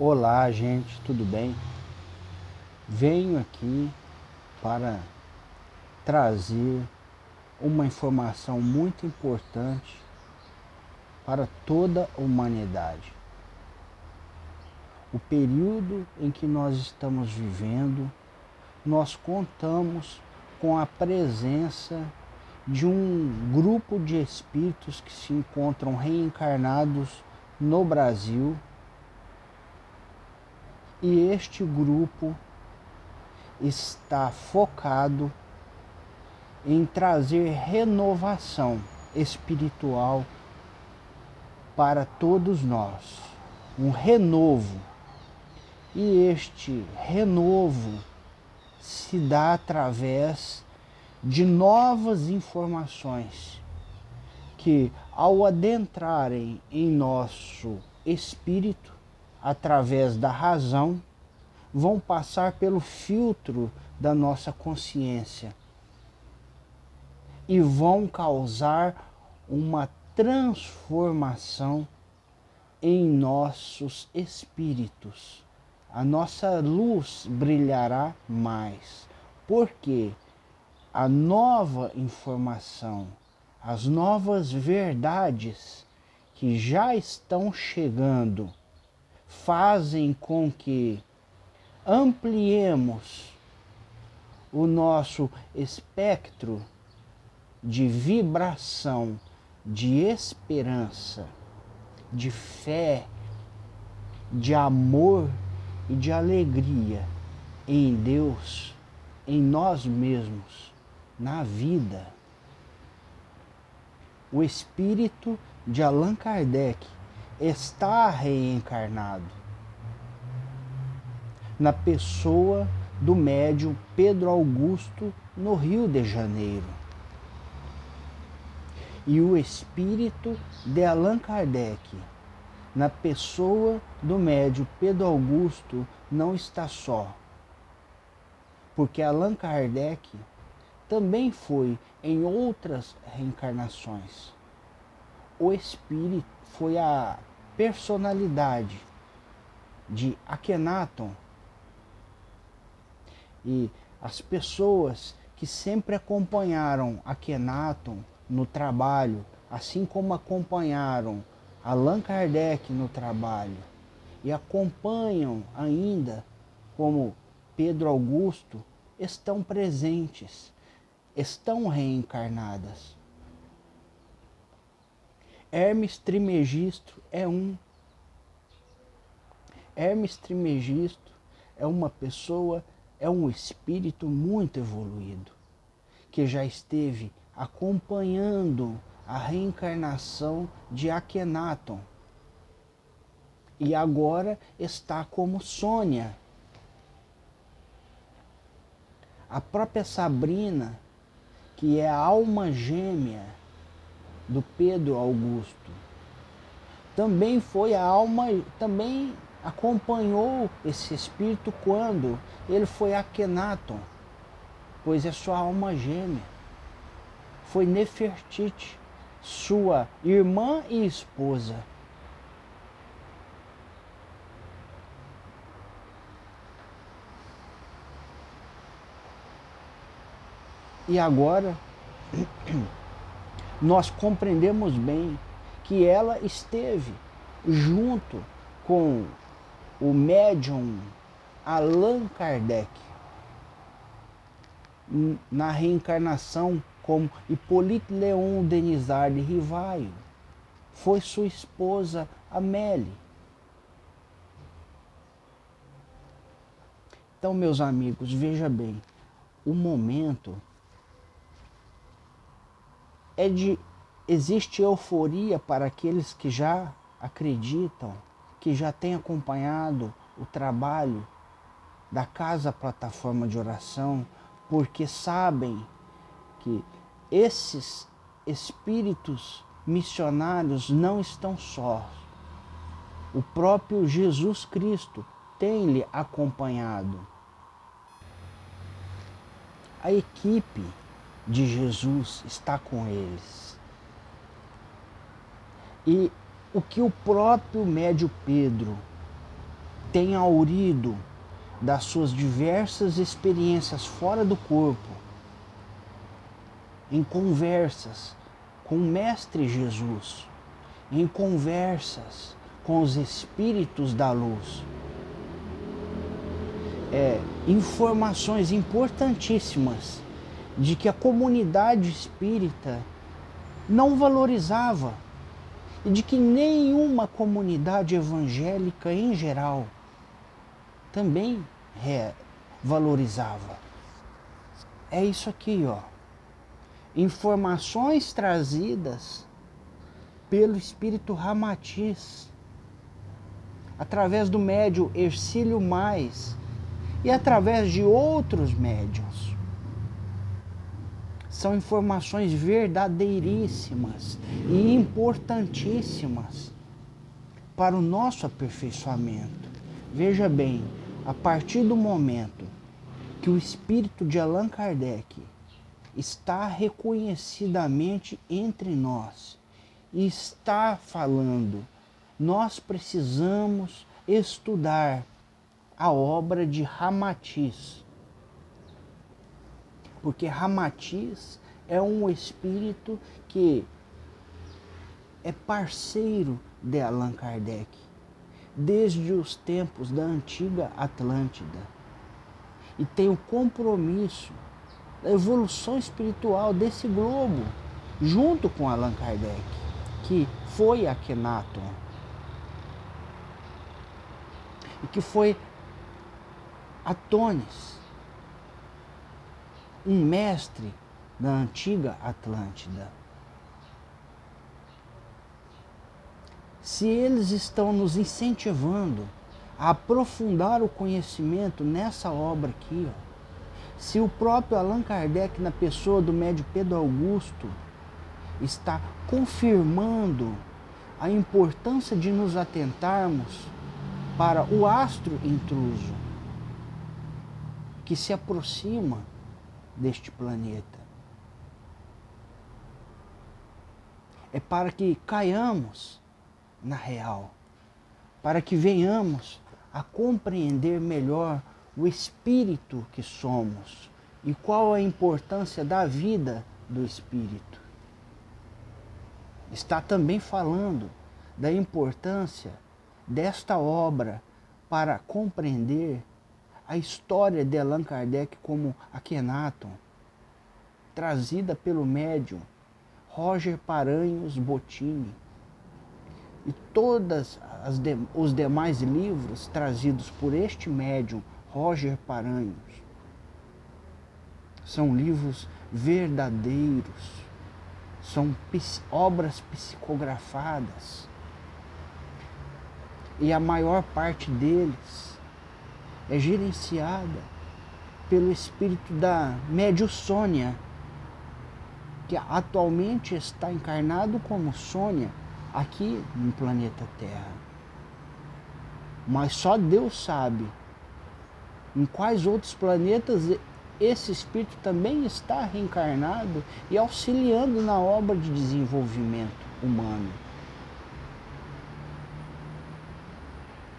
Olá, gente, tudo bem? Venho aqui para trazer uma informação muito importante para toda a humanidade. O período em que nós estamos vivendo, nós contamos com a presença de um grupo de espíritos que se encontram reencarnados no Brasil e este grupo está focado em trazer renovação espiritual para todos nós, um renovo. E este renovo se dá através de novas informações que, ao adentrarem em nosso espírito, através da razão, vão passar pelo filtro da nossa consciência e vão causar uma transformação em nossos espíritos. A nossa luz brilhará mais, porque a nova informação, as novas verdades que já estão chegando fazem com que ampliemos o nosso espectro de vibração, de esperança, de fé, de amor e de alegria em Deus, em nós mesmos, na vida. O espírito de Allan Kardec está reencarnado na pessoa do médium Pedro Augusto no Rio de Janeiro. E o espírito de Allan Kardec na pessoa do médium Pedro Augusto não está só. Porque Allan Kardec também foi em outras reencarnações. O espírito foi a personalidade de Akhenaton e as pessoas que sempre acompanharam Akhenaton no trabalho, assim como acompanharam Allan Kardec no trabalho e acompanham ainda como Pedro Augusto, estão presentes, estão reencarnadas. Hermes Trimegisto é um. Hermes Trimegisto é uma pessoa, é um espírito muito evoluído, que já esteve acompanhando a reencarnação de Akhenaton. E agora está como Sônia. A própria Sabrina, que é a alma gêmea do Pedro Augusto. Também foi a alma, também acompanhou esse espírito quando ele foi a Kenaton, pois é sua alma gêmea. Foi Nefertiti, sua irmã e esposa. E agora nós compreendemos bem que ela esteve junto com o médium Allan Kardec na reencarnação como Hippolyte Leon de Rivaio. Foi sua esposa Amélie. Então, meus amigos, veja bem, o momento é de existe euforia para aqueles que já acreditam, que já têm acompanhado o trabalho da casa plataforma de oração, porque sabem que esses espíritos missionários não estão sós. O próprio Jesus Cristo tem-lhe acompanhado. A equipe de Jesus está com eles. E o que o próprio médio Pedro tem aurido das suas diversas experiências fora do corpo, em conversas com o Mestre Jesus, em conversas com os espíritos da luz. É, informações importantíssimas de que a comunidade espírita não valorizava e de que nenhuma comunidade evangélica em geral também valorizava. É isso aqui, ó. Informações trazidas pelo espírito Ramatiz através do médio Ercílio Mais e através de outros médios são informações verdadeiríssimas e importantíssimas para o nosso aperfeiçoamento. Veja bem, a partir do momento que o espírito de Allan Kardec está reconhecidamente entre nós e está falando, nós precisamos estudar a obra de Ramatiz porque Ramatiz é um espírito que é parceiro de Allan Kardec desde os tempos da antiga Atlântida. E tem o compromisso da evolução espiritual desse globo junto com Allan Kardec, que foi Akhenaton. E que foi Atones um mestre da antiga Atlântida. Se eles estão nos incentivando a aprofundar o conhecimento nessa obra aqui, ó, se o próprio Allan Kardec, na pessoa do médio Pedro Augusto, está confirmando a importância de nos atentarmos para o astro intruso que se aproxima deste planeta. É para que caiamos na real, para que venhamos a compreender melhor o espírito que somos e qual a importância da vida do espírito. Está também falando da importância desta obra para compreender a história de Allan Kardec como Akhenaton, trazida pelo médium Roger Paranhos Bottini, e todos de, os demais livros trazidos por este médium Roger Paranhos são livros verdadeiros, são obras psicografadas. E a maior parte deles é gerenciada pelo espírito da médio Sônia, que atualmente está encarnado como Sônia aqui no planeta Terra. Mas só Deus sabe em quais outros planetas esse espírito também está reencarnado e auxiliando na obra de desenvolvimento humano.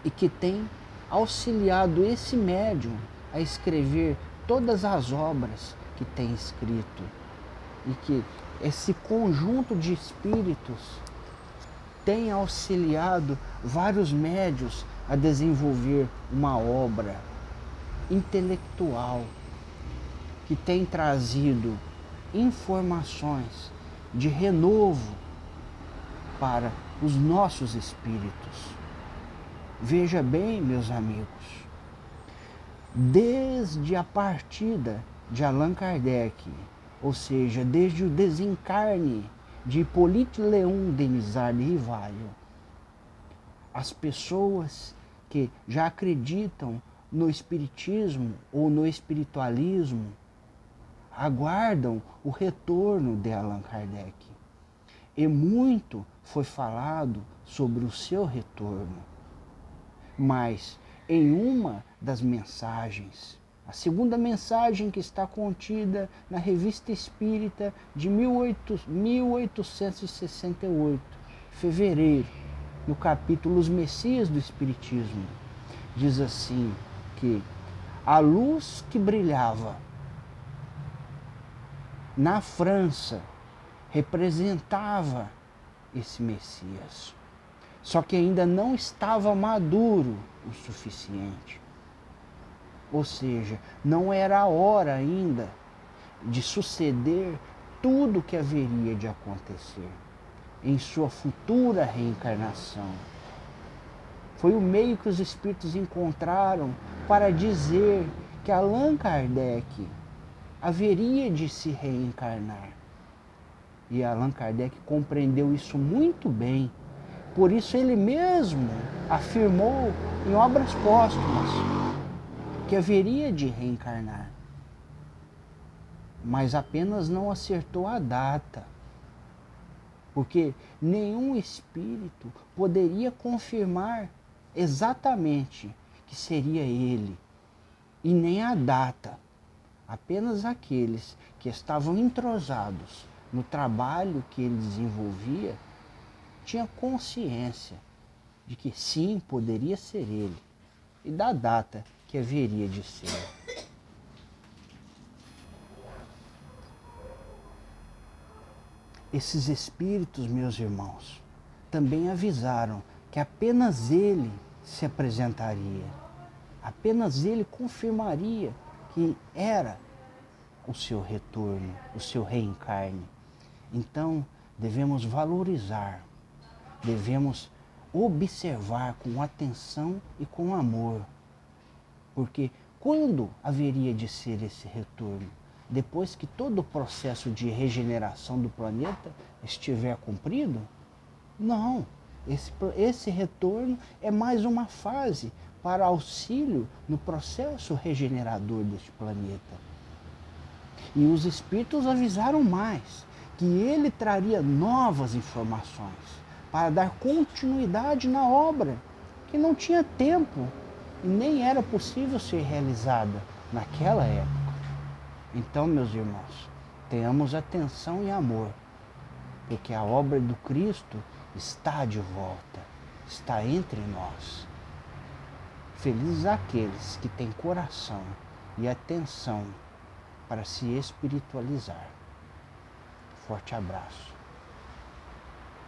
E que tem auxiliado esse médium a escrever todas as obras que tem escrito e que esse conjunto de espíritos tem auxiliado vários médios a desenvolver uma obra intelectual que tem trazido informações de renovo para os nossos espíritos. Veja bem, meus amigos, desde a partida de Allan Kardec, ou seja, desde o desencarne de Hippolyte Leon Denisard Rivalho, as pessoas que já acreditam no espiritismo ou no espiritualismo aguardam o retorno de Allan Kardec. E muito foi falado sobre o seu retorno. Mas em uma das mensagens, a segunda mensagem que está contida na Revista Espírita de 1868, fevereiro, no capítulo Os Messias do Espiritismo, diz assim que a luz que brilhava na França representava esse Messias. Só que ainda não estava maduro o suficiente. Ou seja, não era a hora ainda de suceder tudo que haveria de acontecer em sua futura reencarnação. Foi o meio que os espíritos encontraram para dizer que Allan Kardec haveria de se reencarnar. E Allan Kardec compreendeu isso muito bem. Por isso ele mesmo afirmou em obras póstumas que haveria de reencarnar. Mas apenas não acertou a data porque nenhum espírito poderia confirmar exatamente que seria ele, e nem a data. Apenas aqueles que estavam entrosados no trabalho que ele desenvolvia tinham consciência de que sim, poderia ser ele, e da data que haveria de ser. Esses espíritos, meus irmãos, também avisaram que apenas ele se apresentaria, apenas ele confirmaria que era o seu retorno, o seu reencarne. Então, devemos valorizar, devemos observar com atenção e com amor, porque quando haveria de ser esse retorno? depois que todo o processo de regeneração do planeta estiver cumprido? Não. Esse, esse retorno é mais uma fase para auxílio no processo regenerador deste planeta. E os espíritos avisaram mais que ele traria novas informações para dar continuidade na obra que não tinha tempo e nem era possível ser realizada naquela época. Então, meus irmãos, tenhamos atenção e amor, porque a obra do Cristo está de volta, está entre nós. Felizes aqueles que têm coração e atenção para se espiritualizar. Forte abraço.